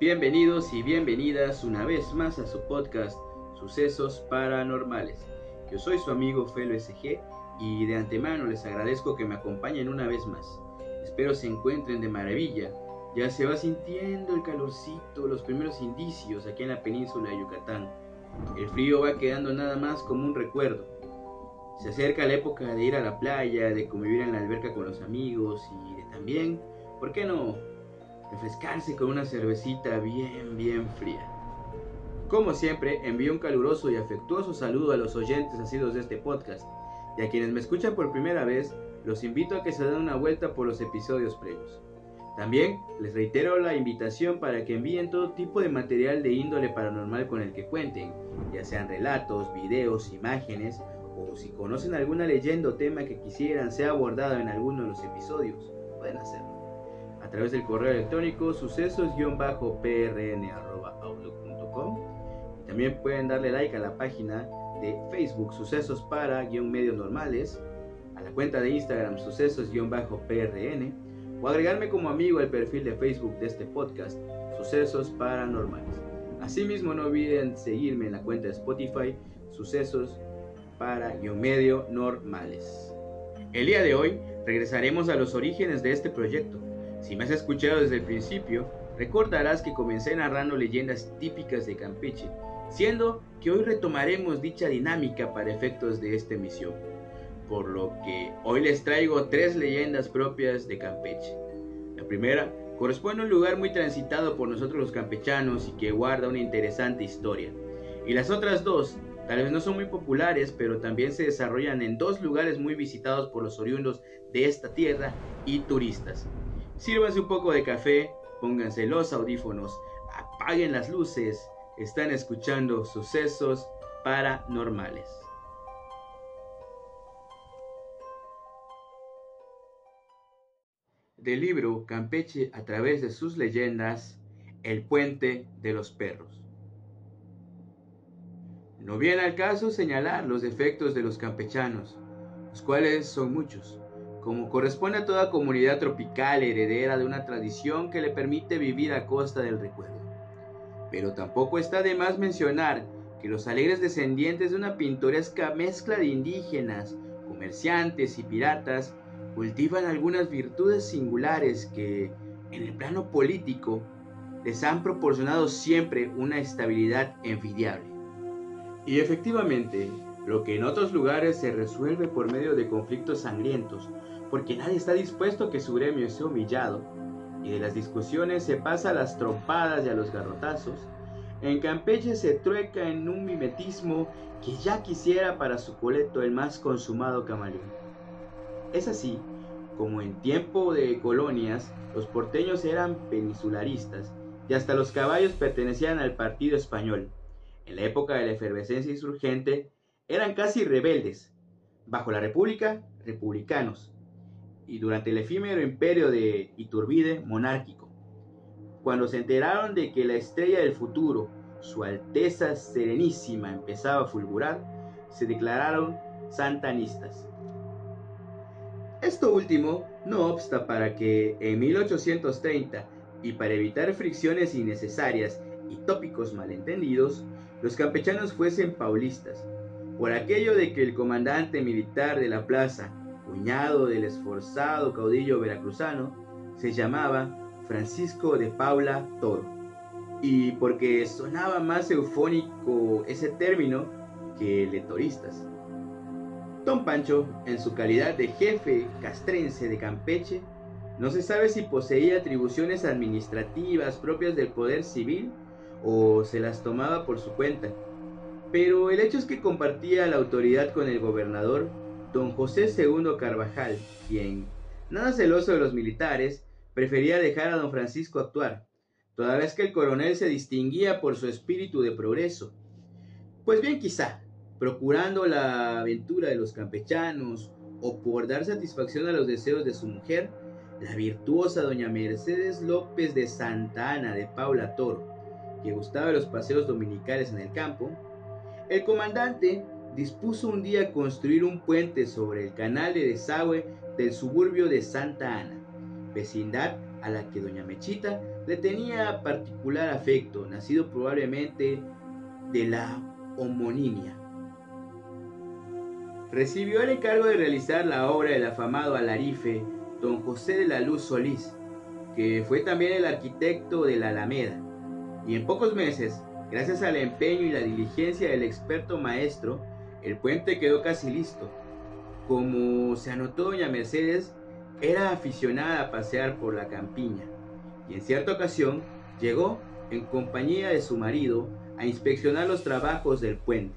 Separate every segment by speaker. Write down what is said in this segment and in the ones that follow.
Speaker 1: Bienvenidos y bienvenidas una vez más a su podcast Sucesos Paranormales. Yo soy su amigo Felo SG y de antemano les agradezco que me acompañen una vez más. Espero se encuentren de maravilla. Ya se va sintiendo el calorcito, los primeros indicios aquí en la península de Yucatán. El frío va quedando nada más como un recuerdo. Se acerca la época de ir a la playa, de convivir en la alberca con los amigos y de también, ¿por qué no? Refrescarse con una cervecita bien, bien fría. Como siempre, envío un caluroso y afectuoso saludo a los oyentes asidos de este podcast y a quienes me escuchan por primera vez, los invito a que se den una vuelta por los episodios previos. También les reitero la invitación para que envíen todo tipo de material de índole paranormal con el que cuenten, ya sean relatos, videos, imágenes o si conocen alguna leyenda o tema que quisieran sea abordado en alguno de los episodios, pueden hacerlo. A través del correo electrónico sucesos-prn.outlook.com y también pueden darle like a la página de Facebook Sucesos para guion medio normales, a la cuenta de Instagram Sucesos-PRN o agregarme como amigo al perfil de Facebook de este podcast Sucesos Paranormales. Asimismo no olviden seguirme en la cuenta de Spotify Sucesos para guion medio normales. El día de hoy regresaremos a los orígenes de este proyecto. Si me has escuchado desde el principio, recordarás que comencé narrando leyendas típicas de Campeche siendo que hoy retomaremos dicha dinámica para efectos de esta emisión, por lo que hoy les traigo tres leyendas propias de Campeche. La primera corresponde a un lugar muy transitado por nosotros los campechanos y que guarda una interesante historia. Y las otras dos tal vez no son muy populares, pero también se desarrollan en dos lugares muy visitados por los oriundos de esta tierra y turistas. Sírvanse un poco de café, pónganse los audífonos, apaguen las luces están escuchando sucesos paranormales. Del libro Campeche a través de sus leyendas, El puente de los perros. No viene al caso señalar los defectos de los campechanos, los cuales son muchos, como corresponde a toda comunidad tropical heredera de una tradición que le permite vivir a costa del recuerdo. Pero tampoco está de más mencionar que los alegres descendientes de una pintoresca mezcla de indígenas, comerciantes y piratas cultivan algunas virtudes singulares que, en el plano político, les han proporcionado siempre una estabilidad envidiable. Y efectivamente, lo que en otros lugares se resuelve por medio de conflictos sangrientos, porque nadie está dispuesto a que su gremio sea humillado, y de las discusiones se pasa a las trompadas y a los garrotazos, en Campeche se trueca en un mimetismo que ya quisiera para su coleto el más consumado camaleón. Es así como en tiempo de colonias los porteños eran peninsularistas y hasta los caballos pertenecían al partido español. En la época de la efervescencia insurgente eran casi rebeldes. Bajo la República, republicanos y durante el efímero imperio de Iturbide monárquico. Cuando se enteraron de que la estrella del futuro, su Alteza Serenísima, empezaba a fulgurar, se declararon santanistas. Esto último no obsta para que en 1830, y para evitar fricciones innecesarias y tópicos malentendidos, los campechanos fuesen paulistas, por aquello de que el comandante militar de la plaza, cuñado del esforzado caudillo veracruzano, se llamaba Francisco de Paula Toro. Y porque sonaba más eufónico ese término que letoristas. Don Pancho, en su calidad de jefe castrense de Campeche, no se sabe si poseía atribuciones administrativas propias del poder civil o se las tomaba por su cuenta. Pero el hecho es que compartía la autoridad con el gobernador don José II Carvajal, quien, nada celoso de los militares, prefería dejar a don Francisco actuar, toda vez que el coronel se distinguía por su espíritu de progreso. Pues bien, quizá, procurando la aventura de los campechanos o por dar satisfacción a los deseos de su mujer, la virtuosa doña Mercedes López de Santa Ana de Paula Toro, que gustaba de los paseos dominicales en el campo, el comandante dispuso un día construir un puente sobre el canal de desagüe del suburbio de Santa Ana, vecindad a la que doña Mechita le tenía particular afecto, nacido probablemente de la homonimia. Recibió el encargo de realizar la obra del afamado alarife don José de la Luz Solís, que fue también el arquitecto de la Alameda, y en pocos meses, gracias al empeño y la diligencia del experto maestro, el puente quedó casi listo. Como se anotó doña Mercedes, era aficionada a pasear por la campiña y en cierta ocasión llegó en compañía de su marido a inspeccionar los trabajos del puente.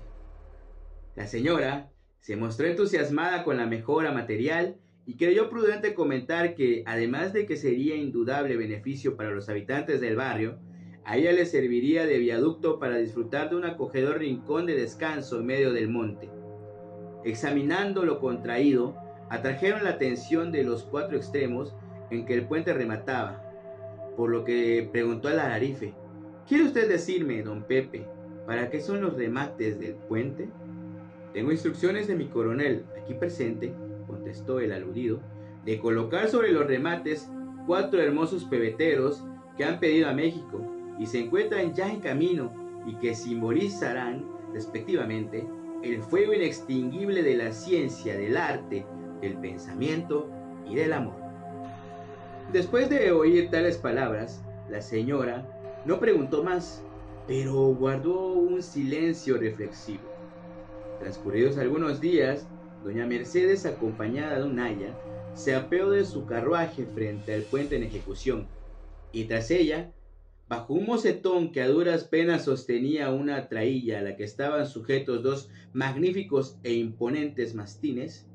Speaker 1: La señora se mostró entusiasmada con la mejora material y creyó prudente comentar que, además de que sería indudable beneficio para los habitantes del barrio, a ella le serviría de viaducto para disfrutar de un acogedor rincón de descanso en medio del monte. Examinando lo contraído, atrajeron la atención de los cuatro extremos en que el puente remataba, por lo que preguntó al alarife, ¿quiere usted decirme, don Pepe, para qué son los remates del puente? Tengo instrucciones de mi coronel, aquí presente, contestó el aludido, de colocar sobre los remates cuatro hermosos pebeteros que han pedido a México y se encuentran ya en camino y que simbolizarán, respectivamente, el fuego inextinguible de la ciencia, del arte, del pensamiento y del amor. Después de oír tales palabras, la señora no preguntó más, pero guardó un silencio reflexivo. Transcurridos algunos días, doña Mercedes, acompañada de un aya, se apeó de su carruaje frente al puente en ejecución, y tras ella, bajo un mocetón que a duras penas sostenía una trailla a la que estaban sujetos dos magníficos e imponentes mastines,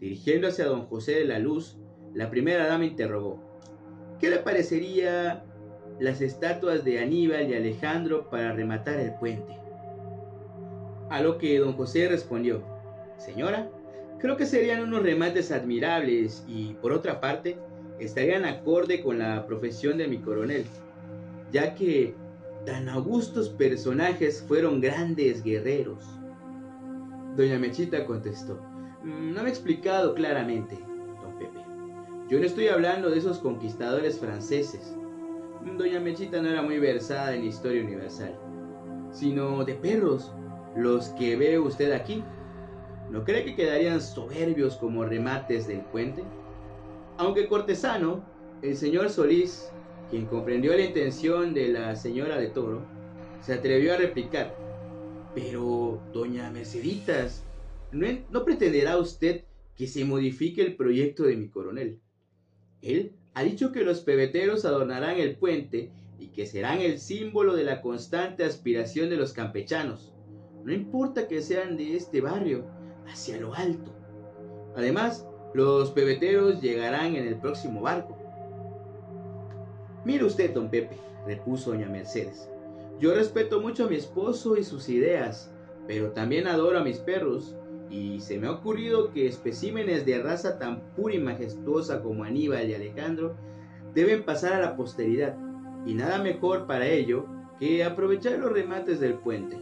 Speaker 1: dirigiéndose a don José de la Luz, la primera dama interrogó, ¿qué le parecería las estatuas de Aníbal y Alejandro para rematar el puente? A lo que don José respondió, Señora, creo que serían unos remates admirables y, por otra parte, estarían acorde con la profesión de mi coronel, ya que tan augustos personajes fueron grandes guerreros. Doña Mechita contestó, mm, no me he explicado claramente. Yo no estoy hablando de esos conquistadores franceses. Doña Mechita no era muy versada en historia universal, sino de perros, los que ve usted aquí. ¿No cree que quedarían soberbios como remates del puente? Aunque cortesano, el señor Solís, quien comprendió la intención de la señora de Toro, se atrevió a replicar, pero, doña Merceditas, ¿no, ¿no pretenderá usted que se modifique el proyecto de mi coronel? Él ha dicho que los pebeteros adornarán el puente y que serán el símbolo de la constante aspiración de los campechanos. No importa que sean de este barrio, hacia lo alto. Además, los pebeteros llegarán en el próximo barco. Mire usted, don Pepe, repuso doña Mercedes. Yo respeto mucho a mi esposo y sus ideas, pero también adoro a mis perros y se me ha ocurrido que especímenes de raza tan pura y majestuosa como Aníbal y Alejandro deben pasar a la posteridad, y nada mejor para ello que aprovechar los remates del puente.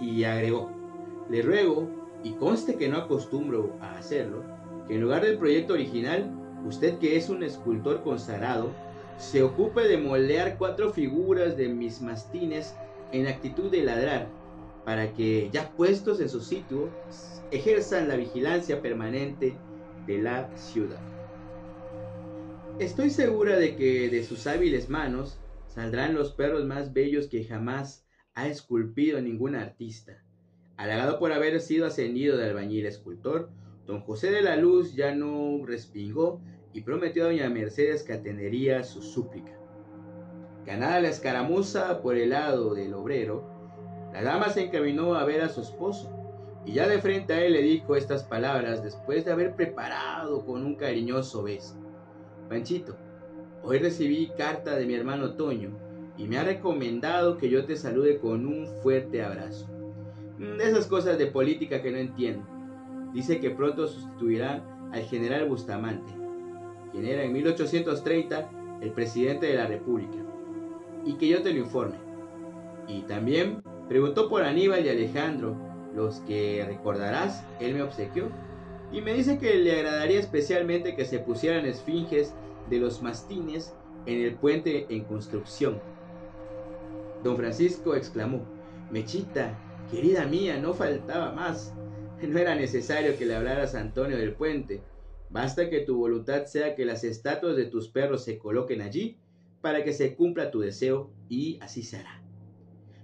Speaker 1: Y agregó, le ruego, y conste que no acostumbro a hacerlo, que en lugar del proyecto original, usted que es un escultor consagrado, se ocupe de moldear cuatro figuras de mis mastines en actitud de ladrar para que ya puestos en su sitio ejerzan la vigilancia permanente de la ciudad. Estoy segura de que de sus hábiles manos saldrán los perros más bellos que jamás ha esculpido ningún artista. Halagado por haber sido ascendido de albañil escultor, don José de la Luz ya no respingó y prometió a doña Mercedes que atendería su súplica. Ganada la escaramuza por el lado del obrero, la dama se encaminó a ver a su esposo y ya de frente a él le dijo estas palabras después de haber preparado con un cariñoso beso. Panchito, hoy recibí carta de mi hermano Toño y me ha recomendado que yo te salude con un fuerte abrazo. Mm, de esas cosas de política que no entiendo. Dice que pronto sustituirá al general Bustamante, quien era en 1830 el presidente de la República, y que yo te lo informe. Y también Preguntó por Aníbal y Alejandro, los que recordarás, él me obsequió. Y me dice que le agradaría especialmente que se pusieran esfinges de los mastines en el puente en construcción. Don Francisco exclamó, Mechita, querida mía, no faltaba más. No era necesario que le hablaras a Antonio del puente. Basta que tu voluntad sea que las estatuas de tus perros se coloquen allí para que se cumpla tu deseo y así será.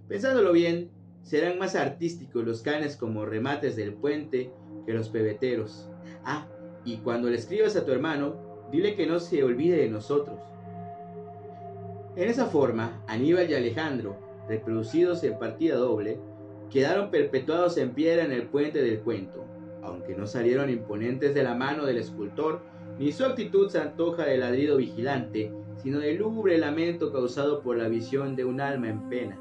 Speaker 1: Pensándolo bien, serán más artísticos los canes como remates del puente que los pebeteros. Ah, y cuando le escribas a tu hermano, dile que no se olvide de nosotros. En esa forma, Aníbal y Alejandro, reproducidos en partida doble, quedaron perpetuados en piedra en el puente del cuento, aunque no salieron imponentes de la mano del escultor, ni su actitud se antoja de ladrido vigilante, sino de lúgubre lamento causado por la visión de un alma en pena.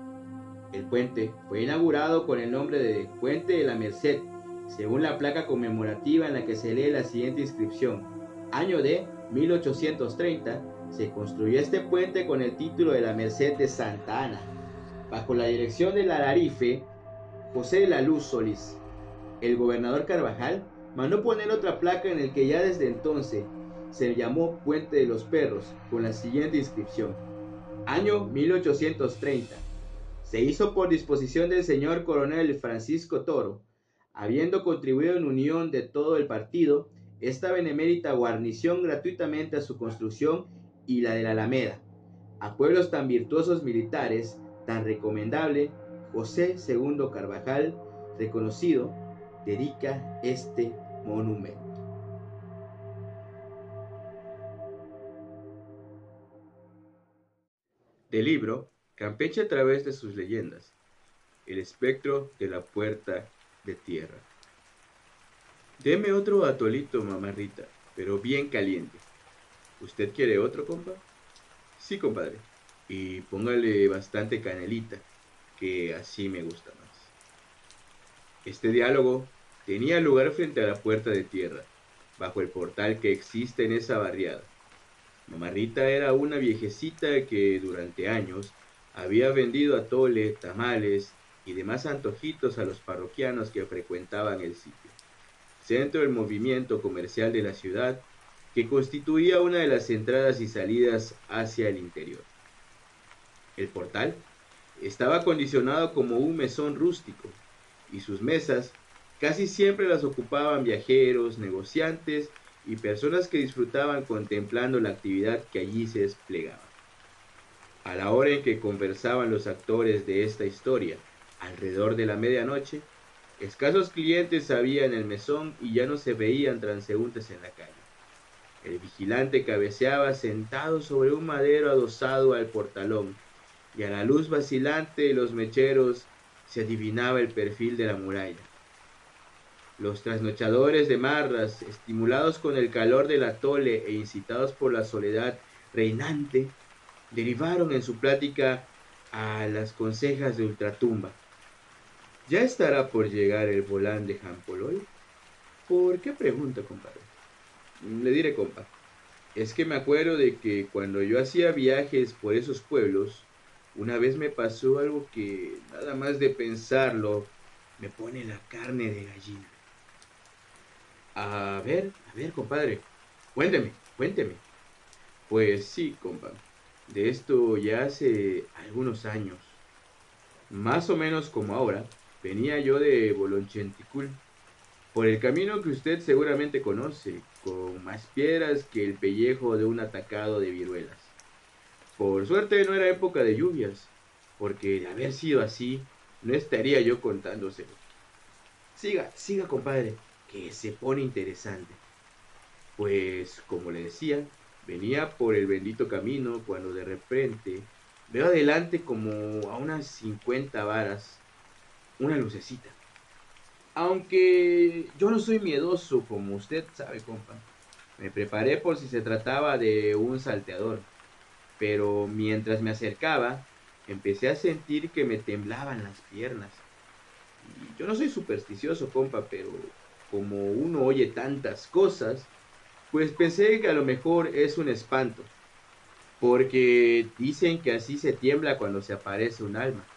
Speaker 1: El puente fue inaugurado con el nombre de Puente de la Merced, según la placa conmemorativa en la que se lee la siguiente inscripción. Año de 1830 se construyó este puente con el título de la Merced de Santa Ana, bajo la dirección del alarife José la Luz Solís. El gobernador Carvajal mandó poner otra placa en el que ya desde entonces se llamó Puente de los Perros, con la siguiente inscripción. Año 1830. Se hizo por disposición del señor coronel Francisco Toro, habiendo contribuido en unión de todo el partido, esta benemérita guarnición gratuitamente a su construcción y la de la Alameda. A pueblos tan virtuosos militares, tan recomendable, José II Carvajal, reconocido, dedica este monumento. Del libro Campeche a través de sus leyendas, el espectro de la puerta de tierra. Deme otro atolito, mamarrita, pero bien caliente. ¿Usted quiere otro, compa? Sí, compadre. Y póngale bastante canelita, que así me gusta más. Este diálogo tenía lugar frente a la puerta de tierra, bajo el portal que existe en esa barriada. Mamarrita era una viejecita que durante años había vendido atole, tamales y demás antojitos a los parroquianos que frecuentaban el sitio, centro del movimiento comercial de la ciudad que constituía una de las entradas y salidas hacia el interior. El portal estaba acondicionado como un mesón rústico y sus mesas casi siempre las ocupaban viajeros, negociantes y personas que disfrutaban contemplando la actividad que allí se desplegaba. A la hora en que conversaban los actores de esta historia, Alrededor de la medianoche, escasos clientes había en el mesón y ya no se veían transeúntes en la calle. El vigilante cabeceaba sentado sobre un madero adosado al portalón, y a la luz vacilante de los mecheros se adivinaba el perfil de la muralla. Los trasnochadores de Marras, estimulados con el calor del atole e incitados por la soledad reinante, derivaron en su plática a las consejas de ultratumba. ¿Ya estará por llegar el volán de Jampoloy? ¿Por qué pregunta, compadre? Le diré, compa. Es que me acuerdo de que cuando yo hacía viajes por esos pueblos, una vez me pasó algo que nada más de pensarlo me pone la carne de gallina. A ver, a ver, compadre, cuénteme, cuénteme. Pues sí, compa. De esto ya hace algunos años. Más o menos como ahora, Venía yo de Bolonchenticul, por el camino que usted seguramente conoce, con más piedras que el pellejo de un atacado de viruelas. Por suerte no era época de lluvias, porque de haber sido así, no estaría yo contándoselo. Siga, siga, compadre, que se pone interesante. Pues, como le decía, venía por el bendito camino cuando de repente veo adelante como a unas 50 varas una lucecita. Aunque yo no soy miedoso, como usted sabe, compa. Me preparé por si se trataba de un salteador. Pero mientras me acercaba, empecé a sentir que me temblaban las piernas. yo no soy supersticioso, compa, pero como uno oye tantas cosas, pues pensé que a lo mejor es un espanto. Porque dicen que así se tiembla cuando se aparece un alma.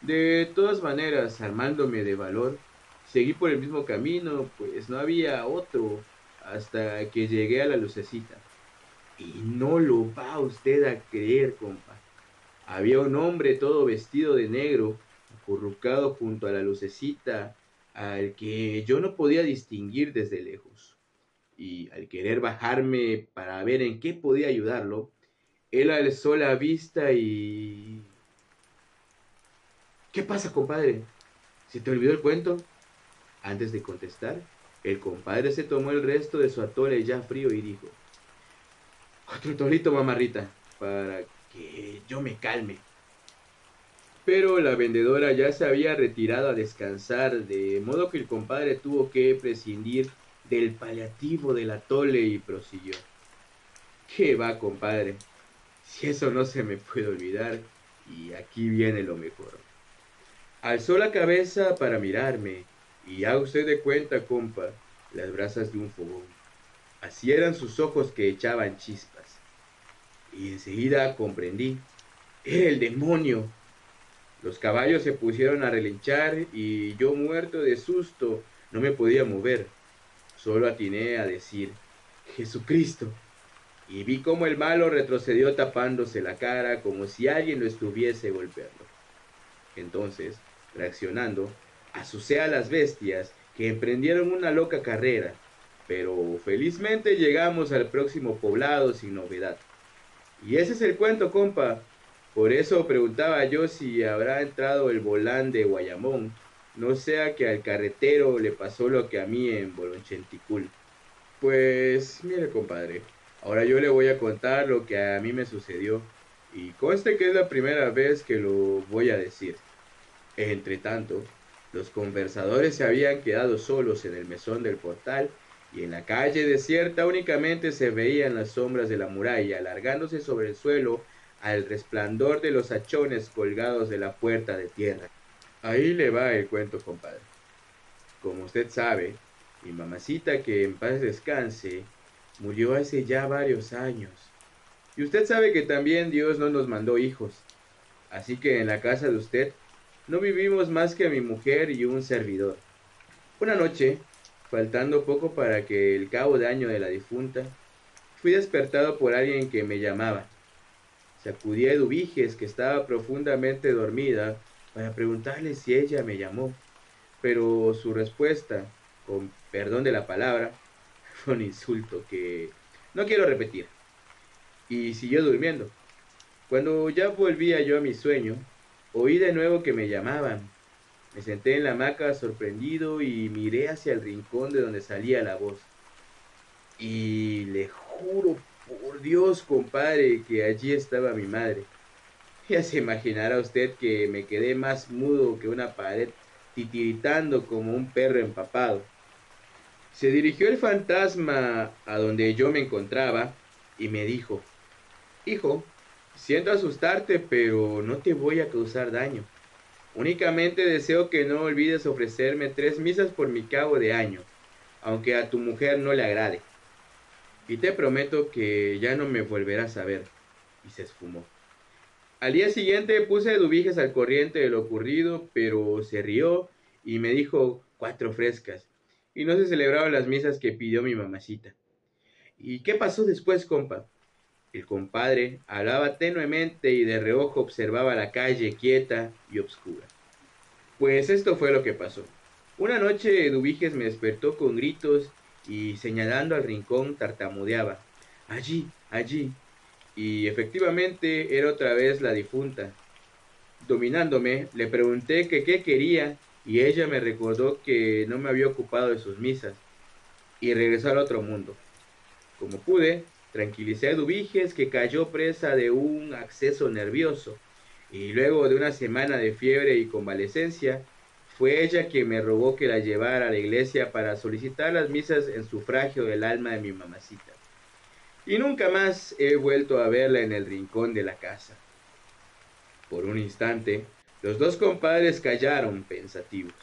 Speaker 1: De todas maneras, armándome de valor, seguí por el mismo camino, pues no había otro hasta que llegué a la lucecita. Y no lo va usted a creer, compa. Había un hombre todo vestido de negro, acurrucado junto a la lucecita, al que yo no podía distinguir desde lejos. Y al querer bajarme para ver en qué podía ayudarlo, él alzó la vista y... ¿Qué pasa, compadre? ¿Se te olvidó el cuento? Antes de contestar, el compadre se tomó el resto de su atole ya frío y dijo, otro tolito, mamarrita, para que yo me calme. Pero la vendedora ya se había retirado a descansar, de modo que el compadre tuvo que prescindir del paliativo del atole y prosiguió. ¿Qué va, compadre? Si eso no se me puede olvidar, y aquí viene lo mejor. Alzó la cabeza para mirarme, y haga usted de cuenta, compa, las brasas de un fogón. Así eran sus ojos que echaban chispas. Y enseguida comprendí. Era el demonio. Los caballos se pusieron a relinchar y yo muerto de susto no me podía mover. Solo atiné a decir, Jesucristo. Y vi cómo el malo retrocedió tapándose la cara como si alguien lo estuviese golpeando. Entonces, reaccionando, asusé a las bestias que emprendieron una loca carrera, pero felizmente llegamos al próximo poblado sin novedad. Y ese es el cuento, compa. Por eso preguntaba yo si habrá entrado el volán de Guayamón, no sea que al carretero le pasó lo que a mí en Bolonchenticul. Pues mire, compadre, ahora yo le voy a contar lo que a mí me sucedió, y conste que es la primera vez que lo voy a decir. Entre tanto, los conversadores se habían quedado solos en el mesón del portal y en la calle desierta únicamente se veían las sombras de la muralla alargándose sobre el suelo al resplandor de los hachones colgados de la puerta de tierra. Ahí le va el cuento, compadre. Como usted sabe, mi mamacita, que en paz descanse, murió hace ya varios años. Y usted sabe que también Dios no nos mandó hijos. Así que en la casa de usted no vivimos más que mi mujer y un servidor. Una noche, faltando poco para que el cabo de año de la difunta, fui despertado por alguien que me llamaba. Sacudí a Eduviges, que estaba profundamente dormida, para preguntarle si ella me llamó, pero su respuesta, con perdón de la palabra, fue un insulto que no quiero repetir. Y siguió durmiendo. Cuando ya volvía yo a mi sueño, Oí de nuevo que me llamaban. Me senté en la hamaca sorprendido y miré hacia el rincón de donde salía la voz. Y le juro por Dios, compadre, que allí estaba mi madre. Ya se imaginará usted que me quedé más mudo que una pared, titiritando como un perro empapado. Se dirigió el fantasma a donde yo me encontraba y me dijo, Hijo, Siento asustarte, pero no te voy a causar daño. Únicamente deseo que no olvides ofrecerme tres misas por mi cabo de año, aunque a tu mujer no le agrade. Y te prometo que ya no me volverás a ver. Y se esfumó. Al día siguiente puse Dubiges al corriente de lo ocurrido, pero se rió y me dijo cuatro frescas. Y no se celebraron las misas que pidió mi mamacita. ¿Y qué pasó después, compa? El compadre hablaba tenuemente y de reojo observaba la calle quieta y oscura. Pues esto fue lo que pasó. Una noche Dubiges me despertó con gritos y señalando al rincón tartamudeaba. Allí, allí. Y efectivamente era otra vez la difunta. Dominándome, le pregunté que qué quería y ella me recordó que no me había ocupado de sus misas y regresó al otro mundo. Como pude, Tranquilicé a Dubiges que cayó presa de un acceso nervioso y luego de una semana de fiebre y convalecencia, fue ella quien me rogó que la llevara a la iglesia para solicitar las misas en sufragio del alma de mi mamacita. Y nunca más he vuelto a verla en el rincón de la casa. Por un instante, los dos compadres callaron pensativos.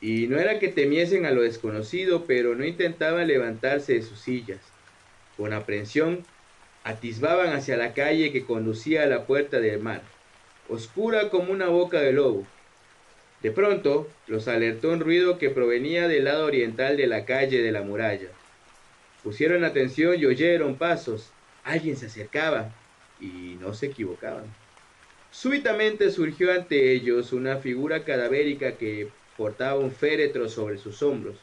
Speaker 1: Y no era que temiesen a lo desconocido, pero no intentaban levantarse de sus sillas. Con aprensión, atisbaban hacia la calle que conducía a la puerta del mar, oscura como una boca de lobo. De pronto, los alertó un ruido que provenía del lado oriental de la calle de la muralla. Pusieron atención y oyeron pasos, alguien se acercaba y no se equivocaban. Súbitamente surgió ante ellos una figura cadavérica que portaba un féretro sobre sus hombros.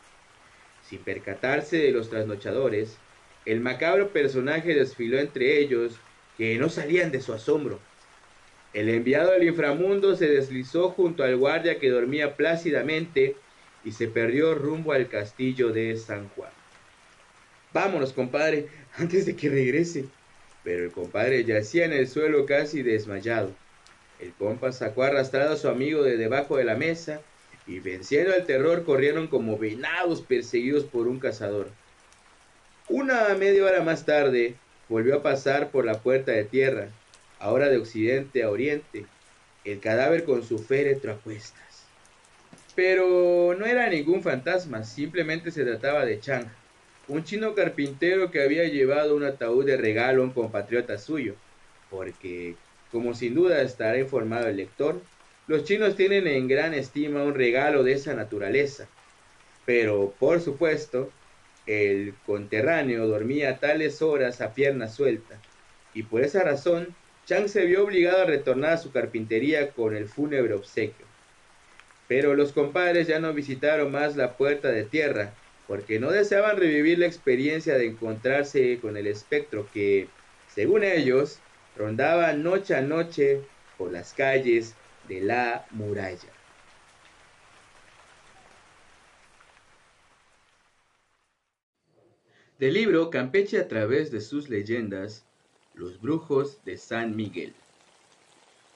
Speaker 1: Sin percatarse de los trasnochadores, el macabro personaje desfiló entre ellos que no salían de su asombro. El enviado del inframundo se deslizó junto al guardia que dormía plácidamente y se perdió rumbo al castillo de San Juan. Vámonos, compadre, antes de que regrese. Pero el compadre yacía en el suelo casi desmayado. El compa sacó arrastrado a su amigo de debajo de la mesa y venciendo al terror corrieron como venados perseguidos por un cazador. Una media hora más tarde volvió a pasar por la puerta de tierra, ahora de occidente a oriente, el cadáver con su féretro a cuestas. Pero no era ningún fantasma, simplemente se trataba de Chang, un chino carpintero que había llevado un ataúd de regalo a un compatriota suyo, porque como sin duda estará informado el lector, los chinos tienen en gran estima un regalo de esa naturaleza. Pero, por supuesto, el conterráneo dormía tales horas a pierna suelta, y por esa razón Chang se vio obligado a retornar a su carpintería con el fúnebre obsequio. Pero los compadres ya no visitaron más la puerta de tierra, porque no deseaban revivir la experiencia de encontrarse con el espectro que, según ellos, rondaba noche a noche por las calles de la muralla. Del libro Campeche a través de sus leyendas, Los Brujos de San Miguel.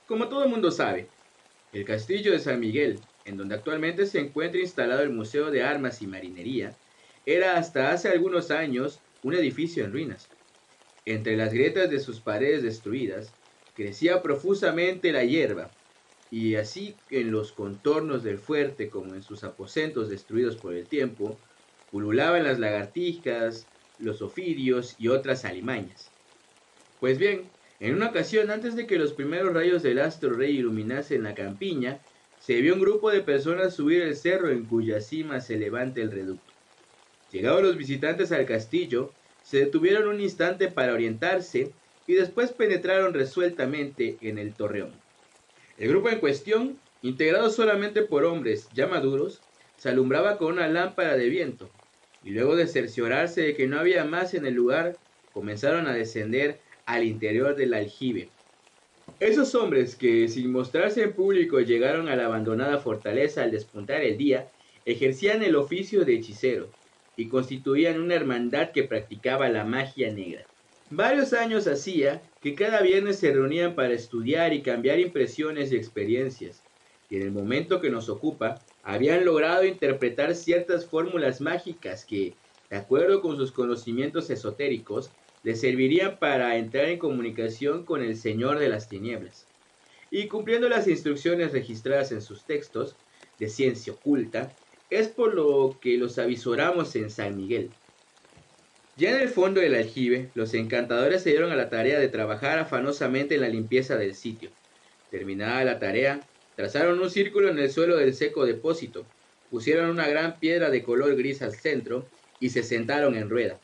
Speaker 1: Como todo el mundo sabe, el castillo de San Miguel, en donde actualmente se encuentra instalado el Museo de Armas y Marinería, era hasta hace algunos años un edificio en ruinas. Entre las grietas de sus paredes destruidas crecía profusamente la hierba, y así en los contornos del fuerte como en sus aposentos destruidos por el tiempo, pululaban las lagartijas, los ofidios y otras alimañas. Pues bien, en una ocasión antes de que los primeros rayos del astro rey iluminasen la campiña, se vio un grupo de personas subir el cerro en cuya cima se levanta el reducto. Llegados los visitantes al castillo, se detuvieron un instante para orientarse y después penetraron resueltamente en el torreón. El grupo en cuestión, integrado solamente por hombres ya maduros, se alumbraba con una lámpara de viento, y luego de cerciorarse de que no había más en el lugar, comenzaron a descender al interior del aljibe. Esos hombres que sin mostrarse en público llegaron a la abandonada fortaleza al despuntar el día, ejercían el oficio de hechicero, y constituían una hermandad que practicaba la magia negra. Varios años hacía que cada viernes se reunían para estudiar y cambiar impresiones y experiencias, y en el momento que nos ocupa, habían logrado interpretar ciertas fórmulas mágicas que, de acuerdo con sus conocimientos esotéricos, les servirían para entrar en comunicación con el Señor de las Tinieblas. Y cumpliendo las instrucciones registradas en sus textos de ciencia oculta, es por lo que los avisoramos en San Miguel. Ya en el fondo del aljibe, los encantadores se dieron a la tarea de trabajar afanosamente en la limpieza del sitio. Terminada la tarea, trazaron un círculo en el suelo del seco depósito, pusieron una gran piedra de color gris al centro y se sentaron en rueda.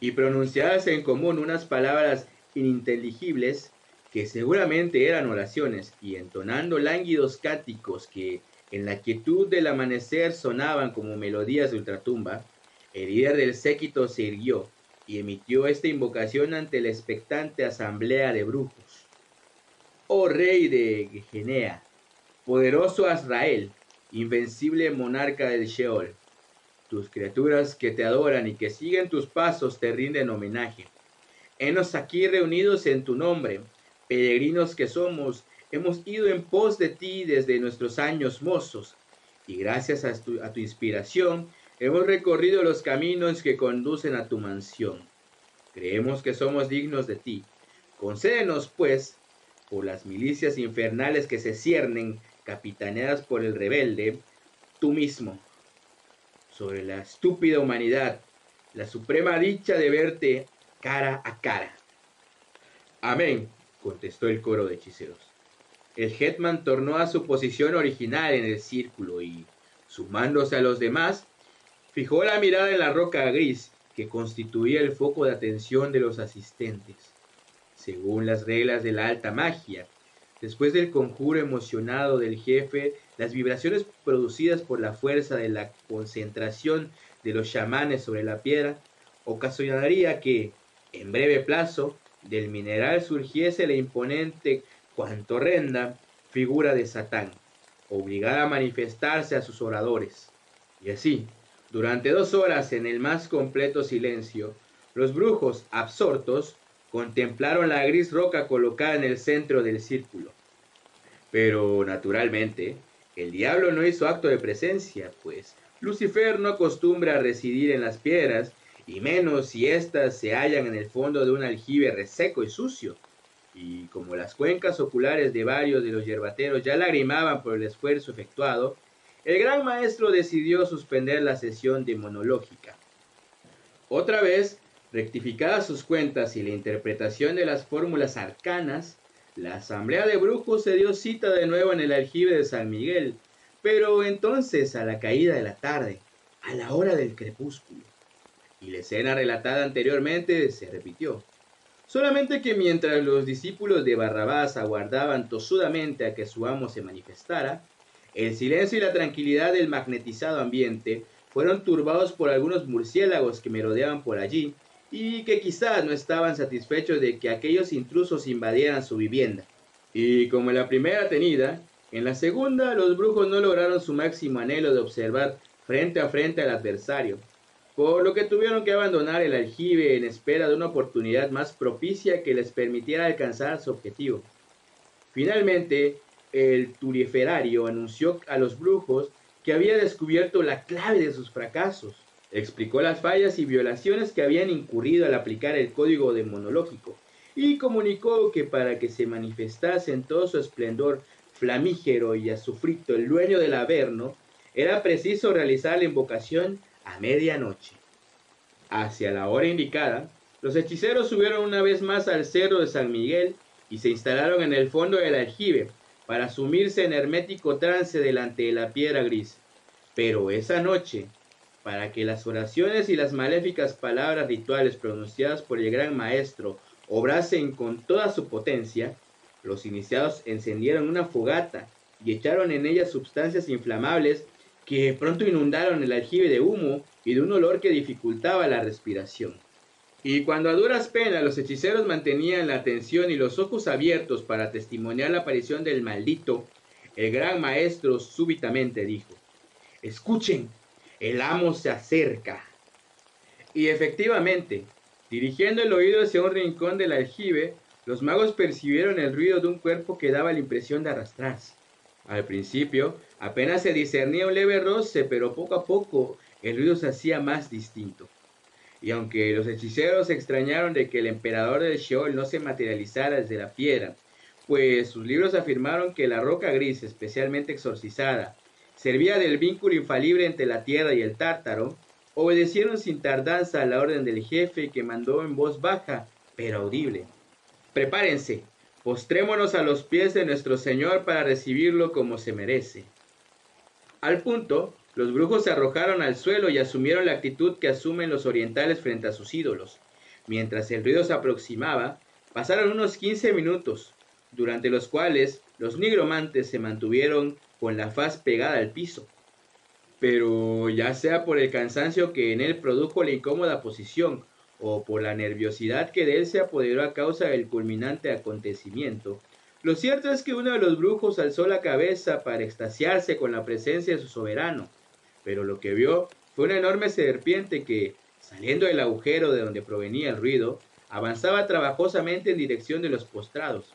Speaker 1: Y pronunciadas en común unas palabras ininteligibles que seguramente eran oraciones, y entonando lánguidos cánticos que en la quietud del amanecer sonaban como melodías de ultratumba, el líder del séquito se irguió y emitió esta invocación ante la expectante asamblea de brujos. Oh rey de Gehenea, poderoso Azrael, invencible monarca del Sheol, tus criaturas que te adoran y que siguen tus pasos te rinden homenaje. Henos aquí reunidos en tu nombre, peregrinos que somos, hemos ido en pos de ti desde nuestros años mozos, y gracias a tu, a tu inspiración hemos recorrido los caminos que conducen a tu mansión. Creemos que somos dignos de ti. Concédenos, pues, por las milicias infernales que se ciernen, capitaneadas por el rebelde, tú mismo, sobre la estúpida humanidad, la suprema dicha de verte cara a cara. Amén, contestó el coro de hechiceros. El Hetman tornó a su posición original en el círculo y, sumándose a los demás, fijó la mirada en la roca gris que constituía el foco de atención de los asistentes. según las reglas de la alta magia. Después del conjuro emocionado del jefe, las vibraciones producidas por la fuerza de la concentración de los chamanes sobre la piedra ocasionaría que, en breve plazo, del mineral surgiese la imponente cuanto horrenda figura de Satán, obligada a manifestarse a sus oradores. Y así, durante dos horas en el más completo silencio, los brujos, absortos, contemplaron la gris roca colocada en el centro del círculo. Pero, naturalmente, el diablo no hizo acto de presencia, pues Lucifer no acostumbra a residir en las piedras, y menos si éstas se hallan en el fondo de un aljibe reseco y sucio. Y como las cuencas oculares de varios de los yerbateros ya lagrimaban por el esfuerzo efectuado, el gran maestro decidió suspender la sesión demonológica. Otra vez, rectificadas sus cuentas y la interpretación de las fórmulas arcanas, la asamblea de brujos se dio cita de nuevo en el aljibe de San Miguel, pero entonces a la caída de la tarde, a la hora del crepúsculo. Y la escena relatada anteriormente se repitió. Solamente que mientras los discípulos de Barrabás aguardaban tosudamente a que su amo se manifestara, el silencio y la tranquilidad del magnetizado ambiente fueron turbados por algunos murciélagos que merodeaban por allí y que quizás no estaban satisfechos de que aquellos intrusos invadieran su vivienda. Y como en la primera tenida, en la segunda los brujos no lograron su máximo anhelo de observar frente a frente al adversario, por lo que tuvieron que abandonar el aljibe en espera de una oportunidad más propicia que les permitiera alcanzar su objetivo. Finalmente, el turiferario anunció a los brujos que había descubierto la clave de sus fracasos Explicó las fallas y violaciones que habían incurrido al aplicar el código demonológico y comunicó que para que se manifestase en todo su esplendor flamígero y azufrito el dueño del Averno, era preciso realizar la invocación a medianoche. Hacia la hora indicada, los hechiceros subieron una vez más al cerro de San Miguel y se instalaron en el fondo del aljibe para sumirse en hermético trance delante de la piedra gris. Pero esa noche, para que las oraciones y las maléficas palabras rituales pronunciadas por el gran maestro obrasen con toda su potencia, los iniciados encendieron una fogata y echaron en ella sustancias inflamables que pronto inundaron el aljibe de humo y de un olor que dificultaba la respiración. Y cuando a duras penas los hechiceros mantenían la atención y los ojos abiertos para testimoniar la aparición del maldito, el gran maestro súbitamente dijo, Escuchen, el amo se acerca. Y efectivamente, dirigiendo el oído hacia un rincón del aljibe, los magos percibieron el ruido de un cuerpo que daba la impresión de arrastrarse. Al principio, apenas se discernía un leve roce, pero poco a poco el ruido se hacía más distinto. Y aunque los hechiceros extrañaron de que el emperador del Sheol no se materializara desde la piedra, pues sus libros afirmaron que la roca gris, especialmente exorcizada, servía del vínculo infalible entre la tierra y el tártaro, obedecieron sin tardanza a la orden del jefe que mandó en voz baja, pero audible. Prepárense, postrémonos a los pies de nuestro Señor para recibirlo como se merece. Al punto, los brujos se arrojaron al suelo y asumieron la actitud que asumen los orientales frente a sus ídolos. Mientras el ruido se aproximaba, pasaron unos 15 minutos, durante los cuales los nigromantes se mantuvieron con la faz pegada al piso. Pero ya sea por el cansancio que en él produjo la incómoda posición, o por la nerviosidad que de él se apoderó a causa del culminante acontecimiento, lo cierto es que uno de los brujos alzó la cabeza para extasiarse con la presencia de su soberano, pero lo que vio fue una enorme serpiente que, saliendo del agujero de donde provenía el ruido, avanzaba trabajosamente en dirección de los postrados.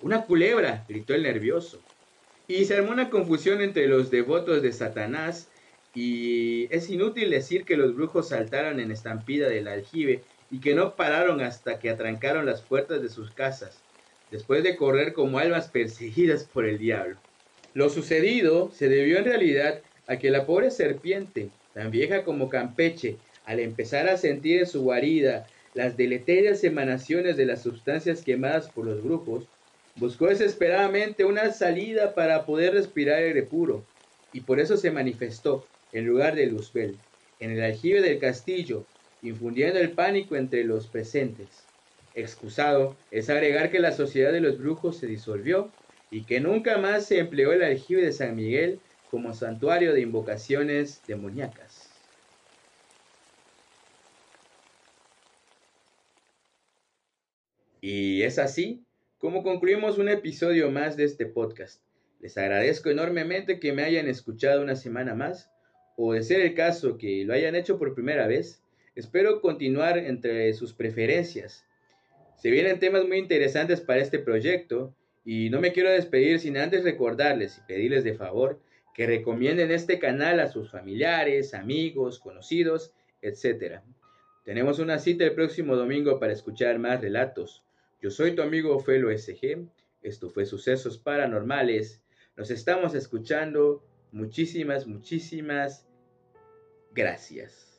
Speaker 1: ¡Una culebra! gritó el nervioso. Y se armó una confusión entre los devotos de Satanás y es inútil decir que los brujos saltaron en estampida del aljibe y que no pararon hasta que atrancaron las puertas de sus casas, después de correr como almas perseguidas por el diablo. Lo sucedido se debió en realidad a que la pobre serpiente, tan vieja como Campeche, al empezar a sentir en su guarida las deleterias emanaciones de las sustancias quemadas por los brujos, Buscó desesperadamente una salida para poder respirar aire puro, y por eso se manifestó, en lugar de Luzbel, en el aljibe del castillo, infundiendo el pánico entre los presentes. Excusado es agregar que la sociedad de los brujos se disolvió y que nunca más se empleó el aljibe de San Miguel como santuario de invocaciones demoníacas. Y es así como concluimos un episodio más de este podcast. Les agradezco enormemente que me hayan escuchado una semana más, o de ser el caso que lo hayan hecho por primera vez, espero continuar entre sus preferencias. Se vienen temas muy interesantes para este proyecto y no me quiero despedir sin antes recordarles y pedirles de favor que recomienden este canal a sus familiares, amigos, conocidos, etc. Tenemos una cita el próximo domingo para escuchar más relatos. Yo soy tu amigo Felo SG. Esto fue Sucesos Paranormales. Nos estamos escuchando. Muchísimas, muchísimas gracias.